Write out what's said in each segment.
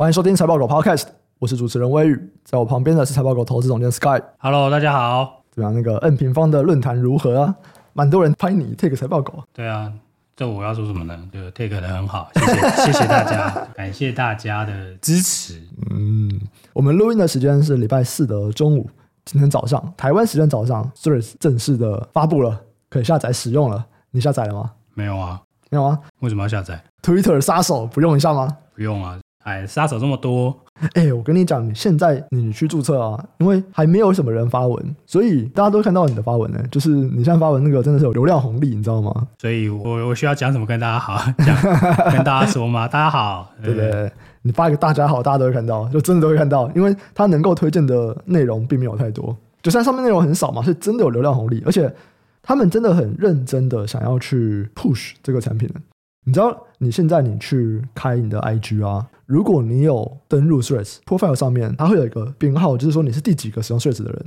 欢迎收听财报狗 Podcast，我是主持人威宇，在我旁边的是财报狗投资总监 Sky。Hello，大家好。怎么样？那个 N 平方的论坛如何啊？蛮多人拍你 take 财报狗。对啊，这我要说什么呢？就 take 的很好，谢谢 谢谢大家，感谢大家的支持。嗯，我们录音的时间是礼拜四的中午。今天早上，台湾时间早上，Threads 正式的发布了，可以下载使用了。你下载了吗？没有啊，没有啊？为什么要下载？Twitter 杀手不用一下吗？不用啊，哎，杀手这么多。哎，我跟你讲，现在你去注册啊，因为还没有什么人发文，所以大家都看到你的发文呢。就是你现在发文那个真的是有流量红利，你知道吗？所以我我需要讲什么跟大家好讲，跟大家说吗？大家好，对不对，对？你发一个大家好，大家都会看到，就真的都会看到，因为他能够推荐的内容并没有太多，就算上面内容很少嘛，是真的有流量红利，而且他们真的很认真的想要去 push 这个产品。你知道，你现在你去开你的 IG 啊，如果你有登录 Threads profile 上面，它会有一个编号，就是说你是第几个使用 Threads 的人。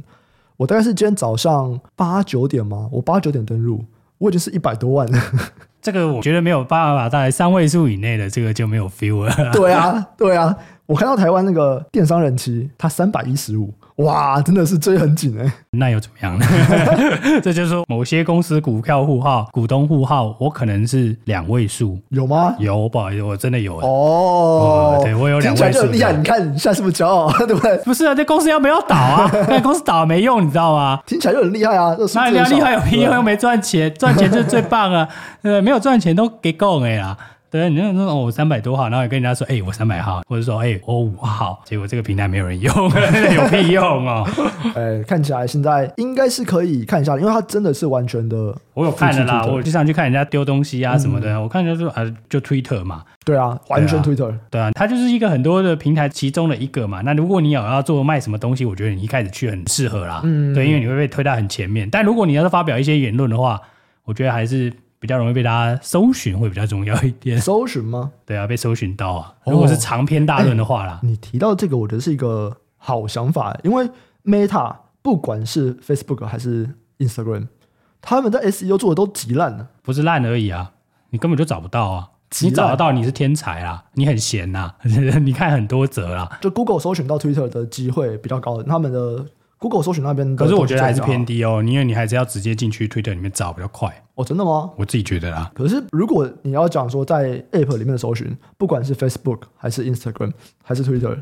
我大概是今天早上八九点嘛，我八九点登录，我已经是一百多万了。这个我觉得没有办法在三位数以内的，这个就没有 feel 了。对啊，对啊，我看到台湾那个电商人气，他三百一十五。哇，真的是追很紧哎、欸！那又怎么样呢？这就是说，某些公司股票户号、股东户号，我可能是两位数，有吗？有，不好意思，我真的有哦、呃。对，我有两位数。听起来就厉害，你看你现在是不是骄傲，对不对？不是啊，这公司要不要倒啊？那公司倒没用，你知道吗？听起来就很厉害啊！那人家厉害有屁用？又没赚钱，赚钱就是最棒啊！呃，没有赚钱都给够哎啦。对，你那种哦，我三百多号，然后也跟人家说，哎、欸，我三百号，或者说，哎、欸，我五号，结果这个平台没有人用，有屁用哦！哎、欸，看起来现在应该是可以看一下，因为它真的是完全的。我有看的啦，我经常去看人家丢东西啊什么的，嗯、我看就是啊，就 Twitter 嘛。对啊，完全 Twitter 对、啊。对啊，它就是一个很多的平台其中的一个嘛。那如果你有要做卖什么东西，我觉得你一开始去很适合啦。嗯。对，因为你会被推到很前面。但如果你要是发表一些言论的话，我觉得还是。比较容易被大家搜寻，会比较重要一点。搜寻吗？对啊，被搜寻到啊。如果是长篇大论的话啦、哦欸，你提到这个，我觉得是一个好想法。因为 Meta 不管是 Facebook 还是 Instagram，他们的 SEO 做的都极烂了。不是烂而已啊，你根本就找不到啊。你找得到，你是天才啊，你很闲呐、啊。你看很多则啦，就 Google 搜寻到 Twitter 的机会比较高，他们的。Google 搜寻那边，可是我觉得还是偏低哦，因为你还是要直接进去 Twitter 里面找比较快。哦，真的吗？我自己觉得啦。可是如果你要讲说在 App 里面的搜寻，不管是 Facebook 还是 Instagram 还是 Twitter。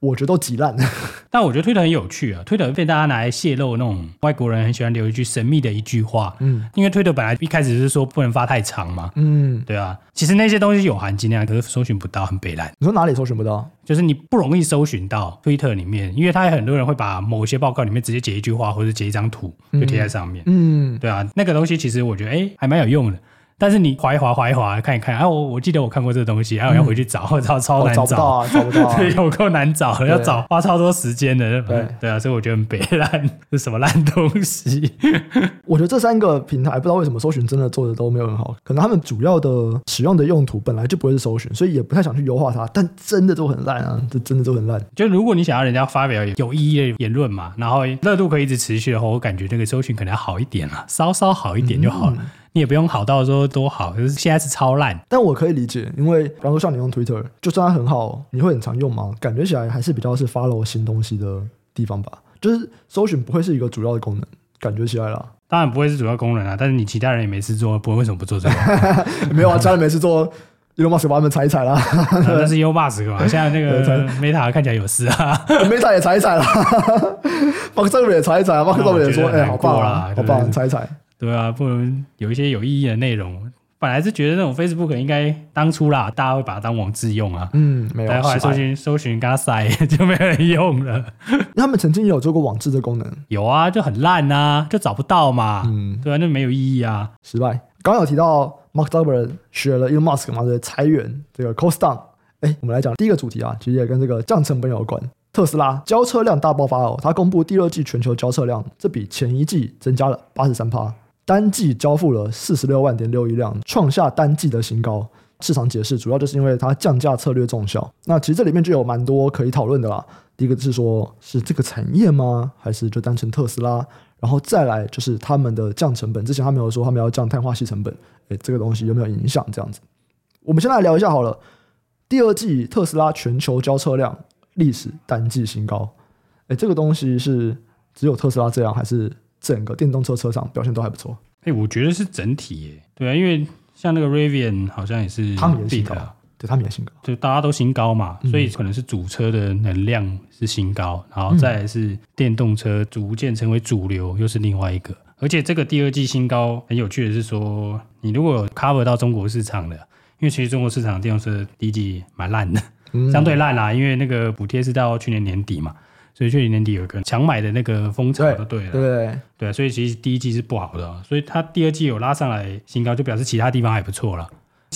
我觉得都极烂，但我觉得推特很有趣啊！推特被大家拿来泄露那种外国人很喜欢留一句神秘的一句话，嗯，因为推特本来一开始是说不能发太长嘛，嗯，对啊，其实那些东西有含金量，可是搜寻不到，很北烂。你说哪里搜寻不到？就是你不容易搜寻到推特里面，因为他有很多人会把某些报告里面直接截一句话或者截一张图就贴在上面，嗯，对啊，那个东西其实我觉得哎还蛮有用的。但是你划一划，划一划，看一看，啊，我我记得我看过这个东西，然后我要回去找，我操，超难找，找不到啊，找不到，对，有够难找，要找花超多时间的，对对啊，所以我觉得很北烂，是什么烂东西？我觉得这三个平台不知道为什么搜寻真的做的都没有很好，可能他们主要的使用的用途本来就不会是搜寻，所以也不太想去优化它，但真的都很烂啊，这真的都很烂。就如果你想要人家发表有意义的言论嘛，然后热度可以一直持续的话，我感觉这个搜寻可能要好一点啊，稍稍好一点就好了。嗯你也不用好到说多好，就是现在是超烂。但我可以理解，因为比方说像你用 Twitter，就算它很好，你会很常用吗？感觉起来还是比较是 follow 新东西的地方吧。就是搜寻不会是一个主要的功能，感觉起来啦。当然不会是主要功能啊，但是你其他人也没事做，不会为什么不做这个？没有啊，其他人没事做，Elon Musk 把他们踩一踩啦。那是 Elon Musk 嘛？现在那个 Meta 看起来有事啊，Meta 也踩一踩啦。Mark Zuckerberg 也踩一踩啊，Mark Zuckerberg 也说：“哎、欸，好棒啊，好棒，踩一踩。”对啊，不能有一些有意义的内容。本来是觉得那种 Facebook 应该当初啦，大家会把它当网志用啊。嗯，没有。但后来搜寻搜寻，跟他塞 就没人用了。他们曾经有做过网志的功能，有啊，就很烂啊，就找不到嘛。嗯，对啊，那没有意义啊，失败。刚刚有提到 Mark Zuckerberg 学了 Elon Musk 嘛，对，裁员这个 cost down。哎，我们来讲第一个主题啊，其实也跟这个降成本有关。特斯拉交车量大爆发哦，它公布第二季全球交车量，这比前一季增加了八十三趴。单季交付了四十六万点六亿辆，创下单季的新高。市场解释主要就是因为它降价策略奏效。那其实这里面就有蛮多可以讨论的啦。第一个是说，是这个产业吗？还是就单纯特斯拉？然后再来就是他们的降成本。之前他没有说他们要降碳化矽成本，诶，这个东西有没有影响？这样子，我们先来聊一下好了。第二季特斯拉全球交车量历史单季新高。哎，这个东西是只有特斯拉这样，还是整个电动车车厂表现都还不错？哎，我觉得是整体耶。对啊，因为像那个 Rivian 好像也是他们也新高，对，他们也新高，就大家都新高嘛，所以可能是主车的能量是新高，嗯、然后再来是电动车逐渐成为主流，又是另外一个。而且这个第二季新高很有趣的是说，你如果 cover 到中国市场的，因为其实中国市场电动车第一季蛮烂的，嗯、相对烂啦，因为那个补贴是到去年年底嘛，所以去年年底有一个强买的那个风潮就对了，对对对，所以其实第一季是不好的，所以它第二季有拉上来新高，就表示其他地方还不错了。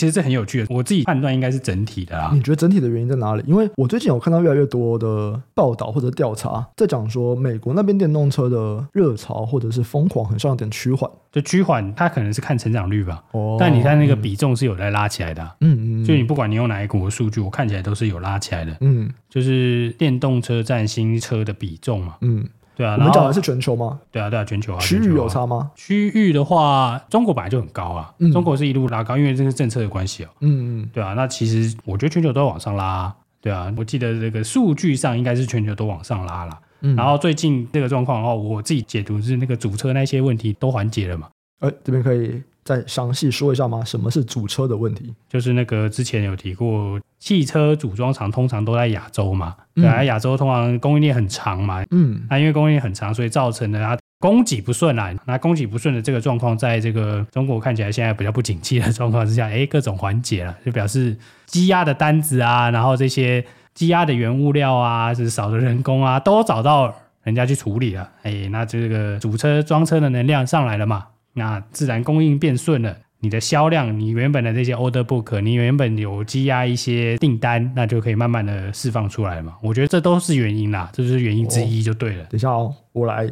其实这很有趣的，我自己判断应该是整体的啦。你觉得整体的原因在哪里？因为我最近有看到越来越多的报道或者调查，在讲说美国那边电动车的热潮或者是疯狂，很像有点趋缓。就趋缓，它可能是看成长率吧。哦。但你看那个比重是有在拉起来的。嗯嗯。就你不管你用哪一国数据，我看起来都是有拉起来的。嗯。就是电动车占新车的比重嘛。嗯。对啊，我们讲的是全球吗？对啊，对啊，全球啊。区域有差吗？区域的话，中国本来就很高啊。嗯、中国是一路拉高，因为这是政策的关系哦。嗯嗯。对啊，那其实我觉得全球都要往上拉。对啊，我记得这个数据上应该是全球都往上拉了。嗯。然后最近这个状况的话，我自己解读是那个主车那些问题都缓解了嘛。呃，这边可以再详细说一下吗？什么是主车的问题？就是那个之前有提过，汽车组装厂通常都在亚洲嘛。对啊，亚洲通常供应链很长嘛，嗯，那因为供应链很长，所以造成的它供给不顺啊。那供给不顺的这个状况，在这个中国看起来现在比较不景气的状况之下，哎，各种缓解了，就表示积压的单子啊，然后这些积压的原物料啊，就是少的人工啊，都找到人家去处理了。哎，那这个主车装车的能量上来了嘛，那自然供应变顺了。你的销量，你原本的这些 order book，你原本有积压一些订单，那就可以慢慢的释放出来嘛。我觉得这都是原因啦，这就是原因之一就对了。等下哦，我来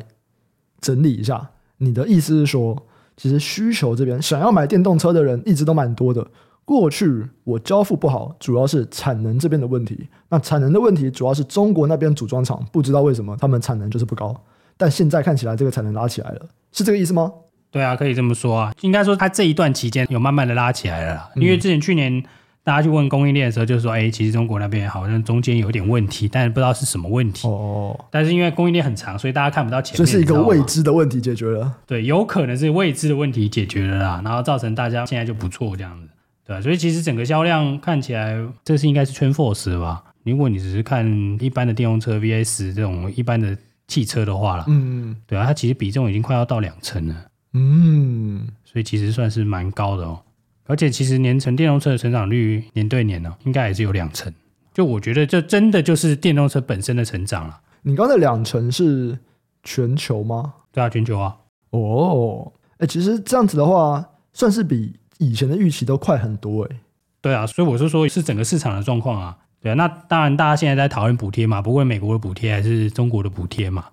整理一下。你的意思是说，其实需求这边想要买电动车的人一直都蛮多的。过去我交付不好，主要是产能这边的问题。那产能的问题主要是中国那边组装厂不知道为什么他们产能就是不高。但现在看起来这个产能拉起来了，是这个意思吗？对啊，可以这么说啊。应该说，它这一段期间有慢慢的拉起来了啦。嗯、因为之前去年大家去问供应链的时候，就说，哎，其实中国那边好像中间有点问题，但是不知道是什么问题。哦。但是因为供应链很长，所以大家看不到前面。这是一个未知的问题解决了。对，有可能是未知的问题解决了啦，然后造成大家现在就不错这样子。对啊，所以其实整个销量看起来，这是应该是 TrendForce 的吧？如果你只是看一般的电动车 VS 这种一般的汽车的话啦，嗯，对啊，它其实比重已经快要到两成了。嗯，所以其实算是蛮高的哦，而且其实年成电动车的成长率年对年呢、哦，应该也是有两成。就我觉得这真的就是电动车本身的成长了。你刚才两成是全球吗？对啊，全球啊。哦，哎，其实这样子的话，算是比以前的预期都快很多哎。对啊，所以我是说，是整个市场的状况啊。对啊，那当然大家现在在讨论补贴嘛，不过美国的补贴还是中国的补贴嘛。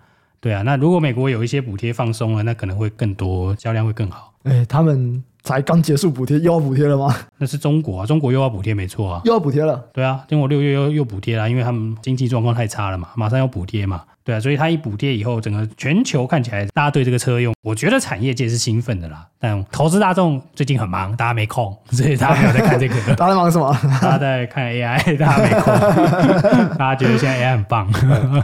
对啊，那如果美国有一些补贴放松了，那可能会更多，销量会更好。哎，他们才刚结束补贴，又要补贴了吗？那是中国啊，中国又要补贴，没错啊，又要补贴了。对啊，中国六月又又补贴了，因为他们经济状况太差了嘛，马上要补贴嘛。对啊，所以它一补贴以后，整个全球看起来，大家对这个车用，我觉得产业界是兴奋的啦。但投资大众最近很忙，大家没空，所以大家没有在看这个。大家在忙什么？大家在看 AI，大家没空。大家觉得现在 AI 很棒，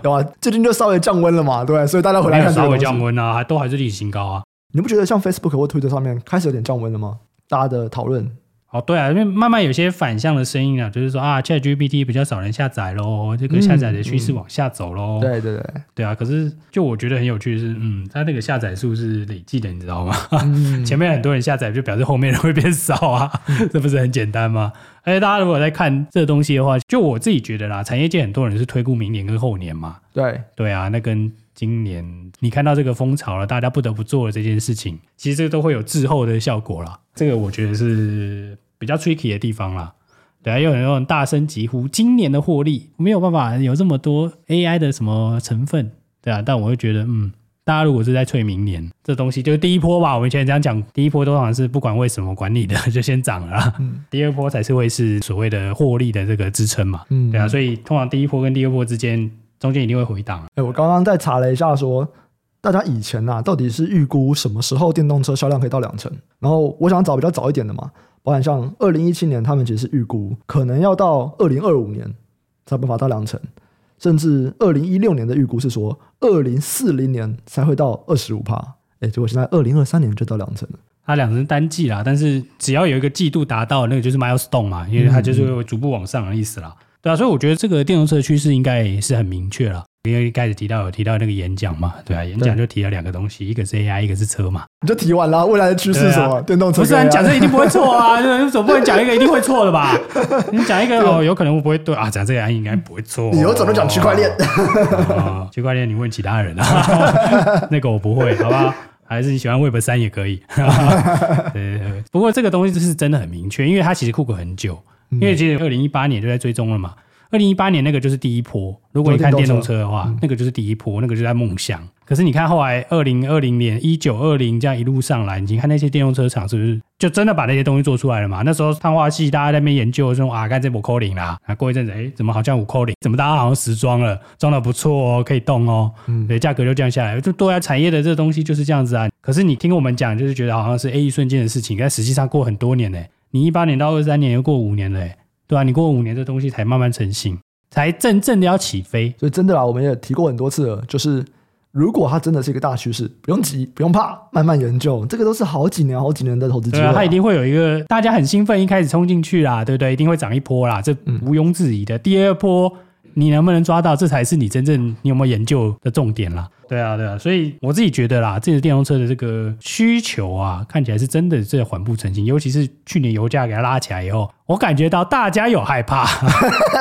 对吧？最近就稍微降温了嘛，对，所以大家回来看稍微降温啊，还都还是历史新高啊。你不觉得像 Facebook 或 Twitter 上面开始有点降温了吗？大家的讨论。哦，对啊，因为慢慢有些反向的声音啊，就是说啊，ChatGPT 比较少人下载喽，这个下载的趋势往下走喽。对对对，对啊。可是就我觉得很有趣的是，嗯，它那个下载数是累计的，你知道吗？嗯、前面很多人下载，就表示后面人会变少啊，这不是很简单吗？而且大家如果在看这个东西的话，就我自己觉得啦，产业界很多人是推估明年跟后年嘛。对对啊，那跟今年你看到这个风潮了，大家不得不做的这件事情，其实这个都会有滞后的效果啦。这个我觉得是。比较 tricky 的地方啦，对啊，有很多人大声疾呼今年的获利没有办法有这么多 AI 的什么成分，对啊，但我会觉得，嗯，大家如果是在催明年这东西，就是第一波吧，我们以前这样讲，第一波都好像是不管为什么管理的就先涨了啦，嗯，第二波才是会是所谓的获利的这个支撑嘛，嗯，对啊，所以通常第一波跟第二波之间中间一定会回档。哎，我刚刚在查了一下说。大家以前呐、啊，到底是预估什么时候电动车销量可以到两成？然后我想找比较早一点的嘛，包含像二零一七年，他们其实是预估可能要到二零二五年才办法到两成，甚至二零一六年的预估是说二零四零年才会到二十五帕。哎，结果现在二零二三年就到两成了。它两成单季啦，但是只要有一个季度达到，那个就是 milestone 嘛，因为它就是会逐步往上的意思啦。嗯、对啊，所以我觉得这个电动车的趋势应该也是很明确了。因为一开始提到有提到那个演讲嘛，对啊，演讲就提了两个东西，一个是 AI，一个是车嘛。你就提完了，未来的趋势是什么？啊、电动车。不是，啊你讲这一定不会错啊，你总不能讲一个一定会错的吧？你讲一个哦，有可能我不会对啊，讲这个应该不会错、哦。你有怎么讲区块链？区块链你问其他人啊，那个我不会，好不好？还是你喜欢 Web 三也可以。对，对，对，不过这个东西就是真的很明确，因为它其实酷狗很久，因为其实二零一八年就在追踪了嘛。二零一八年那个就是第一波，如果你看电动车的话，嗯、那个就是第一波，那个就在梦想。可是你看后来二零二零年一九二零这样一路上来，你看那些电动车厂是不是就真的把那些东西做出来了嘛？那时候碳化系大家在那边研究说啊，干这五扣零啦，啊过一阵子哎，怎么好像五扣零？怎么大家好像时装了，装的不错哦，可以动哦，嗯，对，价格就降下来，就多家产业的这个东西就是这样子啊。可是你听我们讲，就是觉得好像是 A 一瞬间的事情，但实际上过很多年嘞。你一八年到二三年又过五年了，对吧、啊？你过五年这东西才慢慢成型。才真正的要起飞，所以真的啦，我们也提过很多次了，就是如果它真的是一个大趋势，不用急，不用怕，慢慢研究，这个都是好几年、好几年的投资机会。它一定会有一个大家很兴奋，一开始冲进去啦，对不对？一定会涨一波啦，这毋庸置疑的。嗯、第二波你能不能抓到，这才是你真正你有没有研究的重点啦。对啊，对啊，所以我自己觉得啦，这个电动车的这个需求啊，看起来是真的在缓步成型。尤其是去年油价给它拉起来以后，我感觉到大家有害怕，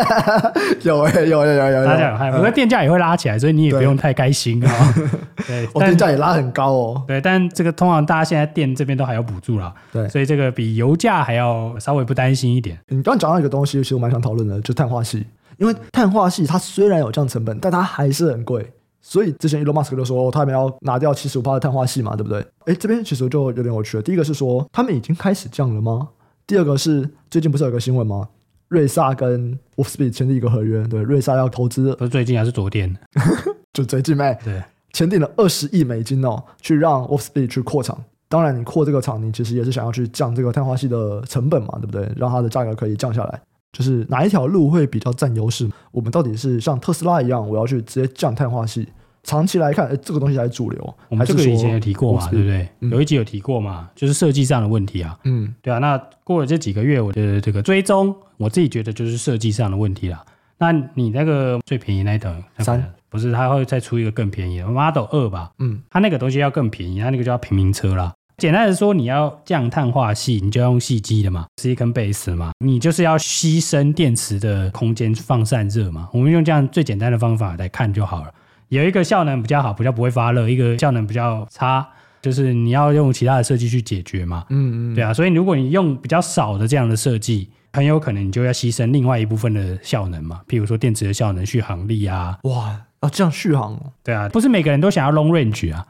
有哎，有有有有，大家有害怕。不过电价也会拉起来，所以你也不用太开心啊。对，我电价也拉很高哦。对，但这个通常大家现在电这边都还有补助啦。对，所以这个比油价还要稍微不担心一点。你刚刚讲到一个东西，其实我蛮想讨论的，就是碳化矽。因为碳化系它虽然有降成本，但它还是很贵。所以之前 Elon Musk 就说他们要拿掉七十五趴的碳化系嘛，对不对？哎，这边其实就有点有趣了。第一个是说他们已经开始降了吗？第二个是最近不是有个新闻吗？瑞萨跟 Wolfspeed 签订一个合约，对，瑞萨要投资，不是最近还是昨天？就最近呗。对，签订了二十亿美金哦，去让 Wolfspeed 去扩厂。当然，你扩这个厂，你其实也是想要去降这个碳化系的成本嘛，对不对？让它的价格可以降下来。就是哪一条路会比较占优势？我们到底是像特斯拉一样，我要去直接降碳化系？长期来看，哎，这个东西才是主流。我们这个以前有提过嘛，对不对？嗯、有一集有提过嘛，就是设计上的问题啊。嗯，对啊。那过了这几个月，我的这个追踪，我自己觉得就是设计上的问题了。那你那个最便宜那一等三，不是他会再出一个更便宜的 Model 二吧？嗯，它那个东西要更便宜，它那个叫平民车啦。简单的说，你要降碳化系，你就用细基的嘛，silicon base 嘛，你就是要牺牲电池的空间放散热嘛。我们用这样最简单的方法来看就好了。有一个效能比较好，比较不会发热；一个效能比较差，就是你要用其他的设计去解决嘛。嗯嗯，对啊。所以如果你用比较少的这样的设计，很有可能你就要牺牲另外一部分的效能嘛。譬如说电池的效能、续航力啊。哇，啊这样续航？对啊，不是每个人都想要 long range 啊。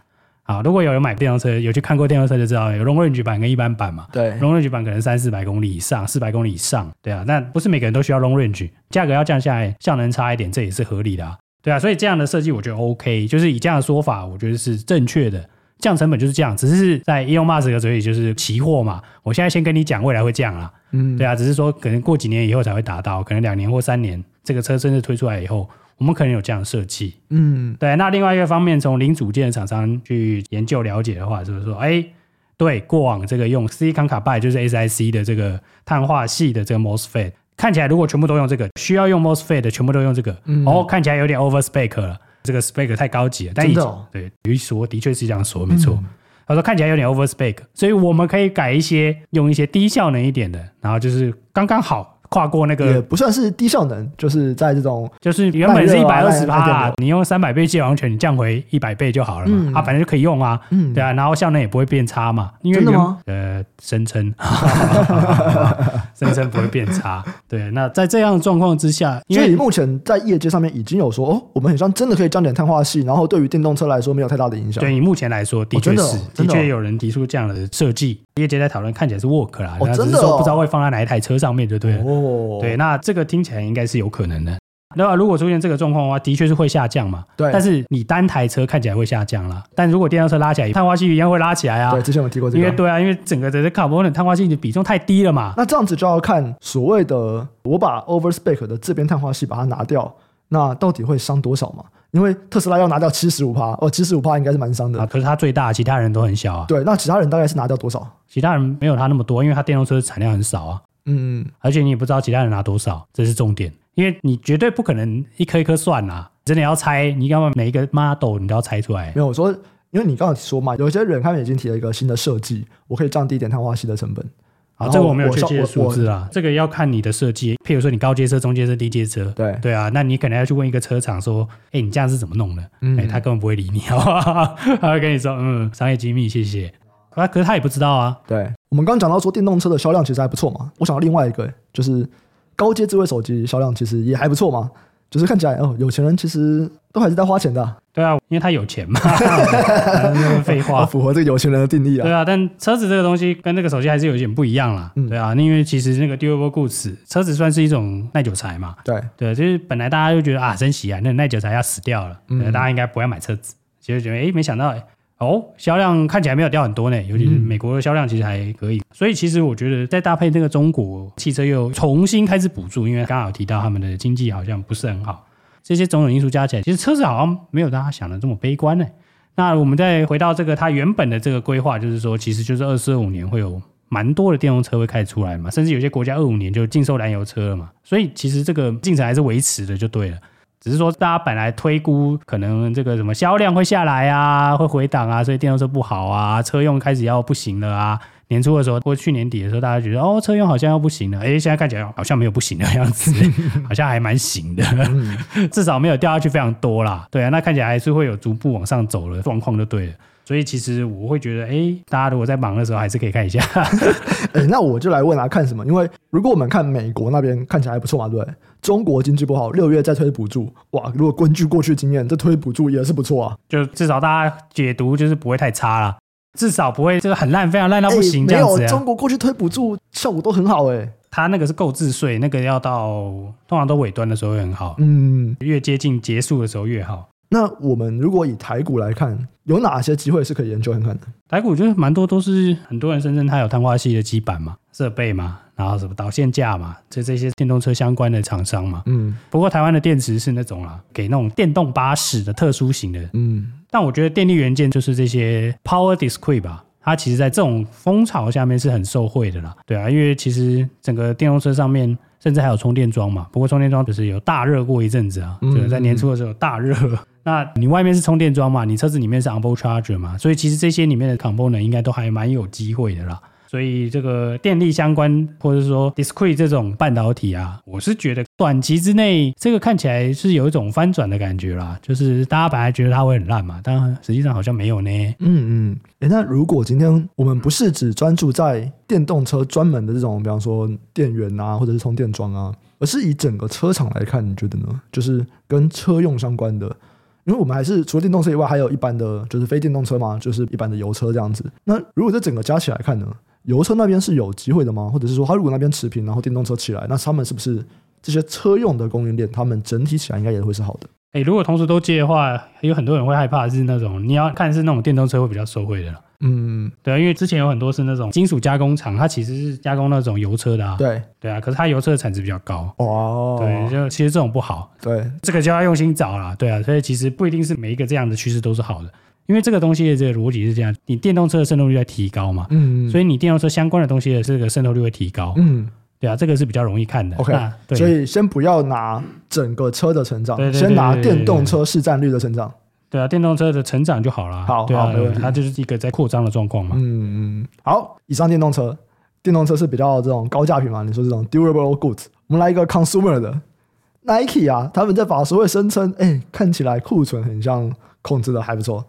啊，如果有人买电动车，有去看过电动车就知道，有 long range 版跟一般版嘛。对，long range 版可能三四百公里以上，四百公里以上。对啊，那不是每个人都需要 long range，价格要降下来，效能差一点，这也是合理的啊。对啊，所以这样的设计我觉得 OK，就是以这样的说法，我觉得是正确的。降成本就是这样，只是在 Elon Musk 的嘴里就是期货嘛。我现在先跟你讲，未来会降啦。嗯，对啊，只是说可能过几年以后才会达到，可能两年或三年，这个车真的推出来以后。我们可能有这样的设计，嗯，对。那另外一个方面，从零组件的厂商去研究了解的话，就是说，哎，对，过往这个用 Silicon Carbide 就是 SiC 的这个碳化系的这个 MOSFET，看起来如果全部都用这个，需要用 MOSFET 的全部都用这个，嗯、哦，看起来有点 over spec 了，这个 spec 太高级了。但以前，哦、对，于说的确是这样说，没错。嗯、他说看起来有点 over spec，所以我们可以改一些，用一些低效能一点的，然后就是刚刚好。跨过那个也不算是低效能，就是在这种就是原本是一百二十趴，你用三百倍界王权，你降回一百倍就好了嘛，嗯、啊，反正就可以用啊，嗯，对啊，然后效能也不会变差嘛，因为真的吗？呃，声称，声称不会变差，对，那在这样的状况之下，因为目前在业界上面已经有说，哦，我们很像真的可以降点碳化系，然后对于电动车来说没有太大的影响。对，以目前来说，的确是，哦哦、的确有人提出这样的设计，业界在讨论，看起来是 work 啦，哦、只是说不知道会放在哪一台车上面，就对了。哦哦，对，那这个听起来应该是有可能的。对吧？如果出现这个状况的话，的确是会下降嘛。对。但是你单台车看起来会下降啦，但如果电动车拉起来，碳化硅一样会拉起来啊。对，之前我提过这个。因为对啊，因为整个的 carbon 碳化硅的比重太低了嘛。那这样子就要看所谓的我把 overspec 的这边碳化硅把它拿掉，那到底会伤多少嘛？因为特斯拉要拿掉七十五趴，哦，七十五趴应该是蛮伤的啊。可是它最大，其他人都很小啊。对，那其他人大概是拿掉多少？其他人没有它那么多，因为它电动车产量很少啊。嗯，而且你也不知道其他人拿多少，这是重点。因为你绝对不可能一颗一颗算啊，真的要猜，你要每一个 model 你都要猜出来。没有我说，因为你刚刚说嘛，有一些人他们已经提了一个新的设计，我可以降低一点碳化硅的成本。啊，这个我没有确切的数字啊，这个要看你的设计。譬如说你高阶车、中阶车、低阶车，对对啊，那你可能要去问一个车厂说，哎，你这样是怎么弄的？嗯，哎，他根本不会理你，好不好？他会跟你说，嗯，商业机密，谢谢。啊，可是他也不知道啊。对，我们刚刚讲到说电动车的销量其实还不错嘛，我想到另外一个就是高阶智慧手机销量其实也还不错嘛。就是看起来哦，有钱人其实都还是在花钱的啊。对啊，因为他有钱嘛。废话，符合这个有钱人的定义啊。对啊，但车子这个东西跟那个手机还是有点不一样啦。嗯，对啊，因为其实那个 durable goods，车子算是一种耐久材嘛。对对，就是本来大家就觉得啊，珍惜啊，那个耐久材要死掉了，嗯，大家应该不要买车子。其实觉得哎，没想到哎。哦，销量看起来没有掉很多呢，尤其是美国的销量其实还可以，嗯、所以其实我觉得再搭配那个中国汽车又重新开始补助，因为刚刚有提到他们的经济好像不是很好，这些种种因素加起来，其实车子好像没有大家想的这么悲观呢。那我们再回到这个它原本的这个规划，就是说其实就是二四二五年会有蛮多的电动车会开始出来嘛，甚至有些国家二五年就禁售燃油车了嘛，所以其实这个进程还是维持的就对了。只是说，大家本来推估可能这个什么销量会下来啊，会回档啊，所以电动车不好啊，车用开始要不行了啊。年初的时候或去年底的时候，大家觉得哦，车用好像要不行了，哎，现在看起来好像没有不行的样子，好像还蛮行的，至少没有掉下去非常多啦。对啊，那看起来还是会有逐步往上走的状况就对了。所以其实我会觉得，哎，大家如果在忙的时候，还是可以看一下。哎，那我就来问啊，看什么？因为如果我们看美国那边看起来还不错嘛，对不对？中国经济不好，六月再推补助，哇！如果根据过去经验，这推补助也是不错啊。就至少大家解读就是不会太差啦，至少不会就是很烂，非常烂到不行这样子。没有，中国过去推补助效果都很好哎。他那个是购置税，那个要到通常都尾端的时候会很好，嗯，越接近结束的时候越好。那我们如果以台股来看，有哪些机会是可以研究看看的？台股就是蛮多都是很多人声称它有碳化系的基板嘛、设备嘛，然后什么导线架嘛，就这些电动车相关的厂商嘛。嗯。不过台湾的电池是那种啦，给那种电动巴士的特殊型的。嗯。但我觉得电力元件就是这些 power discrete 吧，它其实在这种风潮下面是很受惠的啦。对啊，因为其实整个电动车上面。甚至还有充电桩嘛，不过充电桩就是有大热过一阵子啊，就是在年初的时候大热。那你外面是充电桩嘛，你车子里面是 onboard charger 嘛，所以其实这些里面的 component 应该都还蛮有机会的啦。所以这个电力相关，或者说 discrete 这种半导体啊，我是觉得短期之内这个看起来是有一种翻转的感觉啦。就是大家本来觉得它会很烂嘛，但实际上好像没有呢。嗯嗯。诶，那如果今天我们不是只专注在电动车专门的这种，比方说电源啊，或者是充电桩啊，而是以整个车厂来看，你觉得呢？就是跟车用相关的，因为我们还是除了电动车以外，还有一般的就是非电动车嘛，就是一般的油车这样子。那如果这整个加起来看呢？油车那边是有机会的吗？或者是说，它如果那边持平，然后电动车起来，那他们是不是这些车用的供应链，他们整体起来应该也会是好的？诶，如果同时都接的话，有很多人会害怕是那种你要看是那种电动车会比较受惠的了。嗯，对啊，因为之前有很多是那种金属加工厂，它其实是加工那种油车的啊。对对啊，可是它油车的产值比较高。哦，对，就其实这种不好。对，这个就要用心找了。对啊，所以其实不一定是每一个这样的趋势都是好的。因为这个东西的这个逻辑是这样，你电动车的渗透率在提高嘛，嗯，所以你电动车相关的东西的这个渗透率会提高，嗯，对啊，这个是比较容易看的。OK，所以先不要拿整个车的成长对，先拿电动车市占率的成长，对啊，电动车的成长就好了。好，好，没问题，它就是一个在扩张的状况嘛。嗯嗯，好，以上电动车，电动车是比较这种高价品嘛？你说这种 durable goods，我们来一个 consumer 的 Nike 啊，他们在法说会声称，哎，看起来库存很像控制的还不错。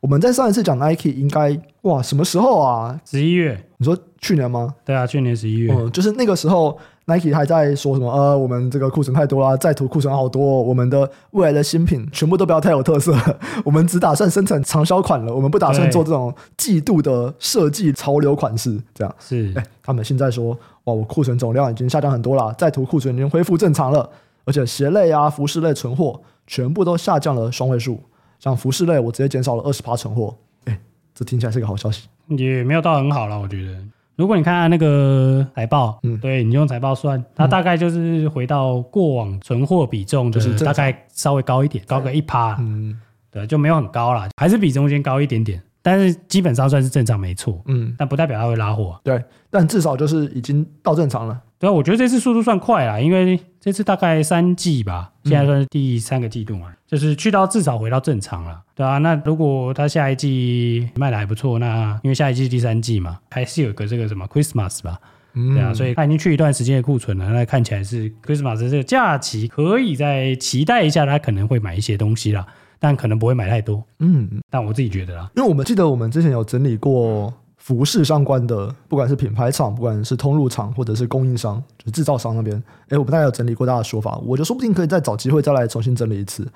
我们在上一次讲 Nike 应该哇什么时候啊？十一月？你说去年吗？对啊，去年十一月。嗯，就是那个时候 Nike 还在说什么？呃，我们这个库存太多啦，在途库存好多，我们的未来的新品全部都不要太有特色，我们只打算生产长销款了，我们不打算做这种季度的设计潮流款式。这样是。哎，他们现在说哇，我库存总量已经下降很多了，在途库存已经恢复正常了。而且鞋类啊、服饰类存货全部都下降了双位数。像服饰类，我直接减少了二十趴存货。哎，这听起来是个好消息。也没有到很好了，我觉得。如果你看看那个财报，嗯，对，你用财报算，它大概就是回到过往存货比重，就是大概稍微高一点，高个一趴，嗯，对，就没有很高啦，还是比中间高一点点，但是基本上算是正常，没错，嗯，但不代表它会拉货，对，但至少就是已经到正常了。对啊，我觉得这次速度算快了，因为这次大概三季吧，现在算是第三个季度嘛，嗯、就是去到至少回到正常了，对啊，那如果它下一季卖的还不错，那因为下一季是第三季嘛，还是有个这个什么 Christmas 吧，嗯、对啊，所以它已经去一段时间的库存了，那看起来是 Christmas 这个假期可以再期待一下，它可能会买一些东西啦，但可能不会买太多，嗯，但我自己觉得啦，因为我们记得我们之前有整理过。服饰相关的，不管是品牌厂，不管是通路厂，或者是供应商，就是制造商那边，哎，我们大概有整理过大家的说法，我觉得说不定可以再找机会再来重新整理一次。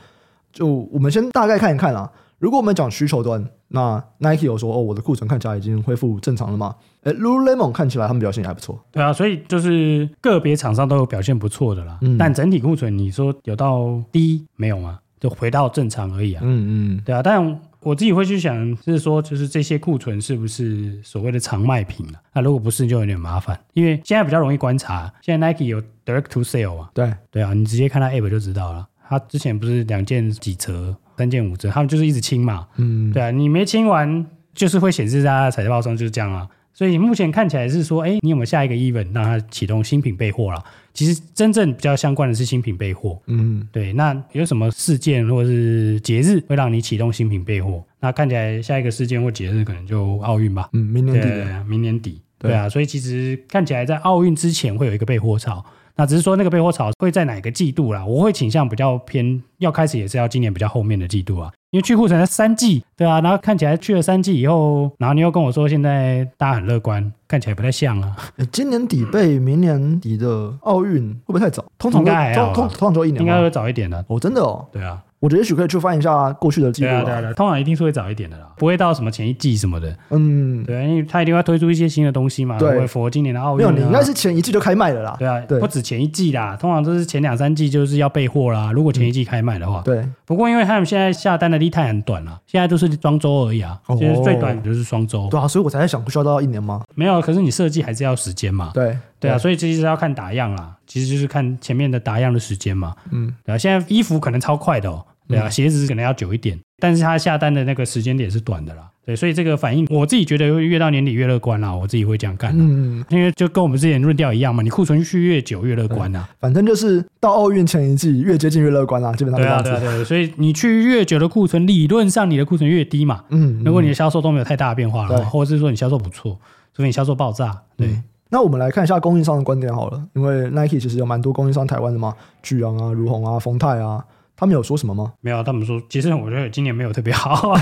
就我们先大概看一看啦。如果我们讲需求端，那 Nike 有说哦，我的库存看起来已经恢复正常了嘛？哎，Lululemon 看起来他们表现也还不错。对啊，所以就是个别厂商都有表现不错的啦。嗯，但整体库存你说有到低没有吗？就回到正常而已啊。嗯嗯，对啊，但。我自己会去想，就是说，就是这些库存是不是所谓的常卖品了？那如果不是，就有点麻烦。因为现在比较容易观察，现在 Nike 有 Direct to Sale 啊，对对啊，你直接看它 App 就知道了。他之前不是两件几折，三件五折，他们就是一直清嘛。嗯，对啊，你没清完，就是会显示在它的财报上就是这样啊。所以目前看起来是说，哎，你有没有下一个 event 让它启动新品备货了？其实真正比较相关的是新品备货，嗯，对。那有什么事件或者是节日会让你启动新品备货？那看起来下一个事件或节日可能就奥运吧，嗯，明年底，对，明年底，对啊。所以其实看起来在奥运之前会有一个备货潮。那只是说那个备货潮会在哪个季度啦？我会倾向比较偏要开始也是要今年比较后面的季度啊，因为去库存在三季，对啊，然后看起来去了三季以后，然后你又跟我说现在大家很乐观，看起来不太像啊。今年底备明年底的奥运会不会太早？通常应该还好，通通常就一年，应该会早一点的。哦，真的哦，对啊。我觉得也许可以去翻一下过去的记录。对啊，对啊，对啊，通常一定是会早一点的啦，不会到什么前一季什么的。嗯，对，因为他一定会推出一些新的东西嘛，对，符合今年的奥运。没有，你应该是前一季就开卖了啦。对啊，对，不止前一季啦，通常都是前两三季就是要备货啦。如果前一季开卖的话，对。不过因为他们现在下单的 lead time 很短了，现在都是双周而已啊，其实最短就是双周。对啊，所以我才在想，不需要到一年吗？没有，可是你设计还是要时间嘛。对，对啊，所以其实要看打样啦，其实就是看前面的打样的时间嘛。嗯，对啊，现在衣服可能超快的哦。对啊，鞋子可能要久一点，但是他下单的那个时间点是短的啦。对，所以这个反应我自己觉得会越到年底越乐观啦，我自己会这样干。嗯，因为就跟我们之前论调一样嘛，你库存续越久越乐观啊。反正就是到奥运前一季越接近越乐观啦，基本上对啊，对啊，对。所以你去越久的库存，理论上你的库存越低嘛。嗯，如果你的销售都没有太大的变化了，或者是说你销售不错，除非你销售爆炸。对，那我们来看一下供应商的观点好了，因为 Nike 其实有蛮多供应商台湾的嘛，巨阳啊、如虹啊、丰泰啊。他们有说什么吗？没有，他们说其实我觉得今年没有特别好，啊。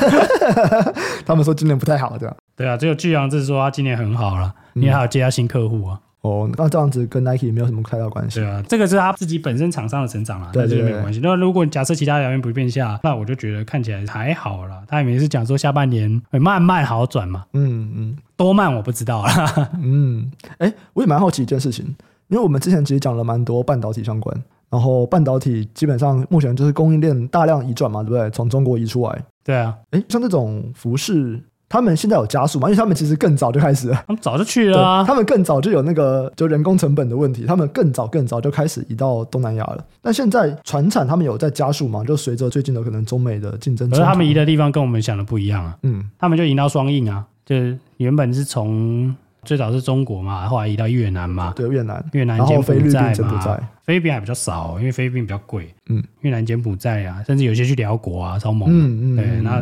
他们说今年不太好，对吧？对啊，只有巨阳是说他今年很好了，因为还有接他新客户啊。哦，那这样子跟 Nike 没有什么太大关系。对啊，这个是他自己本身厂商的成长啦，对，对，对，对，没有关系。那如果假设其他条件不变下，那我就觉得看起来还好啦。他也没是讲说下半年会慢慢好转嘛。嗯嗯，多慢我不知道啦。嗯，哎，我也蛮好奇一件事情，因为我们之前其实讲了蛮多半导体相关。然后半导体基本上目前就是供应链大量移转嘛，对不对？从中国移出来。对啊，哎，像这种服饰，他们现在有加速嘛？因为他们其实更早就开始了，他们早就去了啊。他们更早就有那个就人工成本的问题，他们更早更早就开始移到东南亚了。但现在传产他们有在加速嘛？就随着最近的可能中美的竞争，可是他们移的地方跟我们想的不一样啊。嗯，他们就移到双印啊，就是原本是从。最早是中国嘛，后来移到越南嘛，对越南，越南柬埔寨嘛，菲律宾还比较少，因为菲律宾比较贵。嗯，越南柬埔寨啊，甚至有些去辽国啊，超猛。嗯嗯，对，那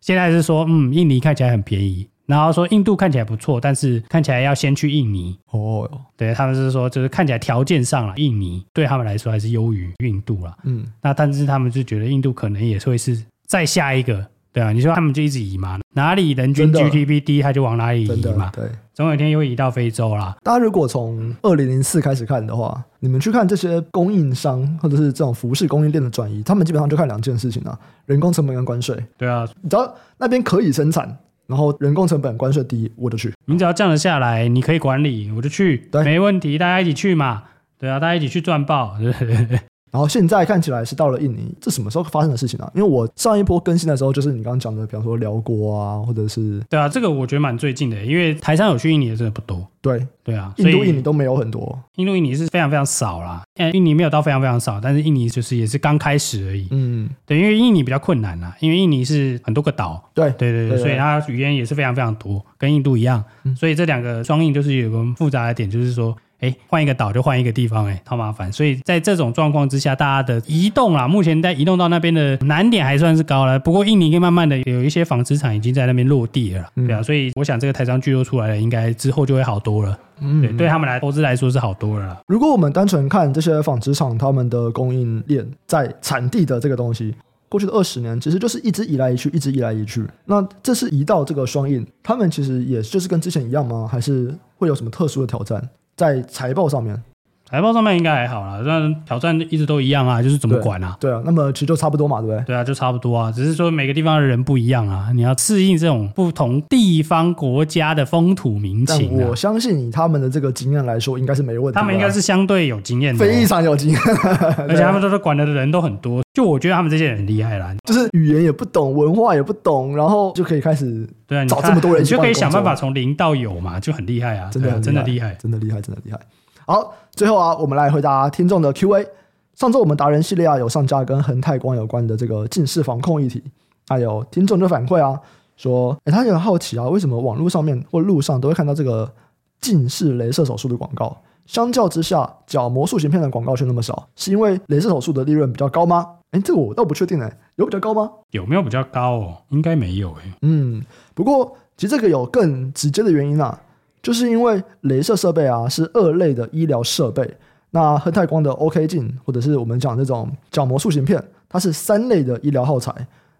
现在是说，嗯，印尼看起来很便宜，然后说印度看起来不错，但是看起来要先去印尼。哦，对，他们是说，就是看起来条件上了，印尼对他们来说还是优于印度了。嗯，那但是他们就觉得印度可能也会是再下一个。对啊，你说他们就一直移嘛，哪里人均 GDP 低，他就往哪里移嘛。对，总有一天又会移到非洲啦。大家如果从二零零四开始看的话，你们去看这些供应商或者是这种服饰供应链的转移，他们基本上就看两件事情啊：人工成本跟关税。对啊，你只要那边可以生产，然后人工成本关税低，我就去。你只要降得下来，你可以管理，我就去，对，没问题，大家一起去嘛。对啊，大家一起去赚爆。对对对然后现在看起来是到了印尼，这什么时候发生的事情啊？因为我上一波更新的时候，就是你刚刚讲的，比方说辽国啊，或者是对啊，这个我觉得蛮最近的，因为台商有去印尼的真的不多。对对啊，印度、印尼都没有很多，印度、印尼是非常非常少啦。印尼没有到非常非常少，但是印尼就是也是刚开始而已。嗯，对，因为印尼比较困难啦，因为印尼是很多个岛。对对对对，所以它语言也是非常非常多，跟印度一样。嗯、所以这两个双印就是有个复杂的点，就是说。哎，换一个岛就换一个地方，哎，好麻烦。所以在这种状况之下，大家的移动啊，目前在移动到那边的难点还算是高了。不过印尼可以慢慢的有一些纺织厂已经在那边落地了，嗯、对啊。所以我想这个台商聚落出来了，应该之后就会好多了。嗯，对，对他们来投资来说是好多了。如果我们单纯看这些纺织厂他们的供应链在产地的这个东西，过去的二十年其实就是一直移来移去，一直移来移去。那这次移到这个双印，他们其实也就是跟之前一样吗？还是会有什么特殊的挑战？在财报上面，财报上面应该还好啦，但挑战一直都一样啊，就是怎么管啊？对，对啊，那么其实就差不多嘛，对不对？对啊，就差不多啊，只是说每个地方的人不一样啊，你要适应这种不同地方国家的风土民情啊。我相信以他们的这个经验来说，应该是没问题。他们应该是相对有经验的，非常有经验，而且他们都是管的人都很多。就我觉得他们这些人很厉害啦，就是语言也不懂，文化也不懂，然后就可以开始对啊，找这么多人，你就可以想办法从零到有嘛，就很厉害啊，真的真的厉害，真的厉害，真的厉害。好，最后啊，我们来回答听众的 Q&A。上周我们达人系列啊，有上架跟恒泰光有关的这个近视防控议题，还有听众就反馈啊，说，诶，他也很好奇啊，为什么网络上面或路上都会看到这个近视雷射手术的广告，相较之下，角膜塑形片的广告却那么少，是因为雷射手术的利润比较高吗？诶，这个我倒不确定诶，有比较高吗？有没有比较高哦？应该没有诶。嗯，不过其实这个有更直接的原因啊。就是因为镭射设备啊是二类的医疗设备，那亨泰光的 OK 镜或者是我们讲这种角膜塑形片，它是三类的医疗耗材。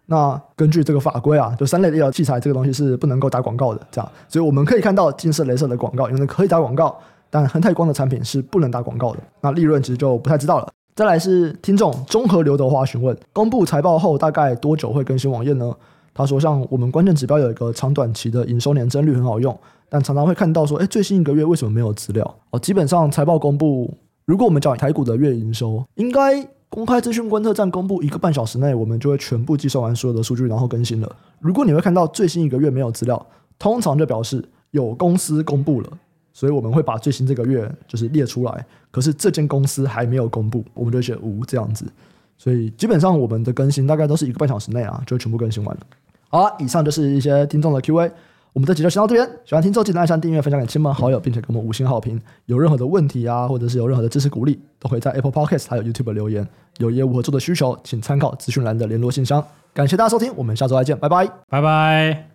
那根据这个法规啊，就三类医疗器材这个东西是不能够打广告的，这样，所以我们可以看到近视镭射的广告，因为可以打广告，但亨泰光的产品是不能打广告的。那利润其实就不太知道了。再来是听众综合刘德华询问，公布财报后大概多久会更新网页呢？他说，像我们关键指标有一个长短期的营收年增率很好用。但常常会看到说，哎，最新一个月为什么没有资料？哦，基本上财报公布，如果我们讲台股的月营收，应该公开资讯观测站公布一个半小时内，我们就会全部计算完所有的数据，然后更新了。如果你会看到最新一个月没有资料，通常就表示有公司公布了，所以我们会把最新这个月就是列出来。可是这间公司还没有公布，我们就写无这样子。所以基本上我们的更新大概都是一个半小时内啊，就全部更新完了。好了，以上就是一些听众的 Q&A。我们这集就先到这边，喜欢听众记得按下订阅、分享给亲朋好友，并且给我们五星好评。有任何的问题啊，或者是有任何的支持鼓励，都可以在 Apple Podcast 还有 YouTube 留言。有业务合作的需求，请参考资讯栏的联络信箱。感谢大家收听，我们下周再见，拜拜，拜拜。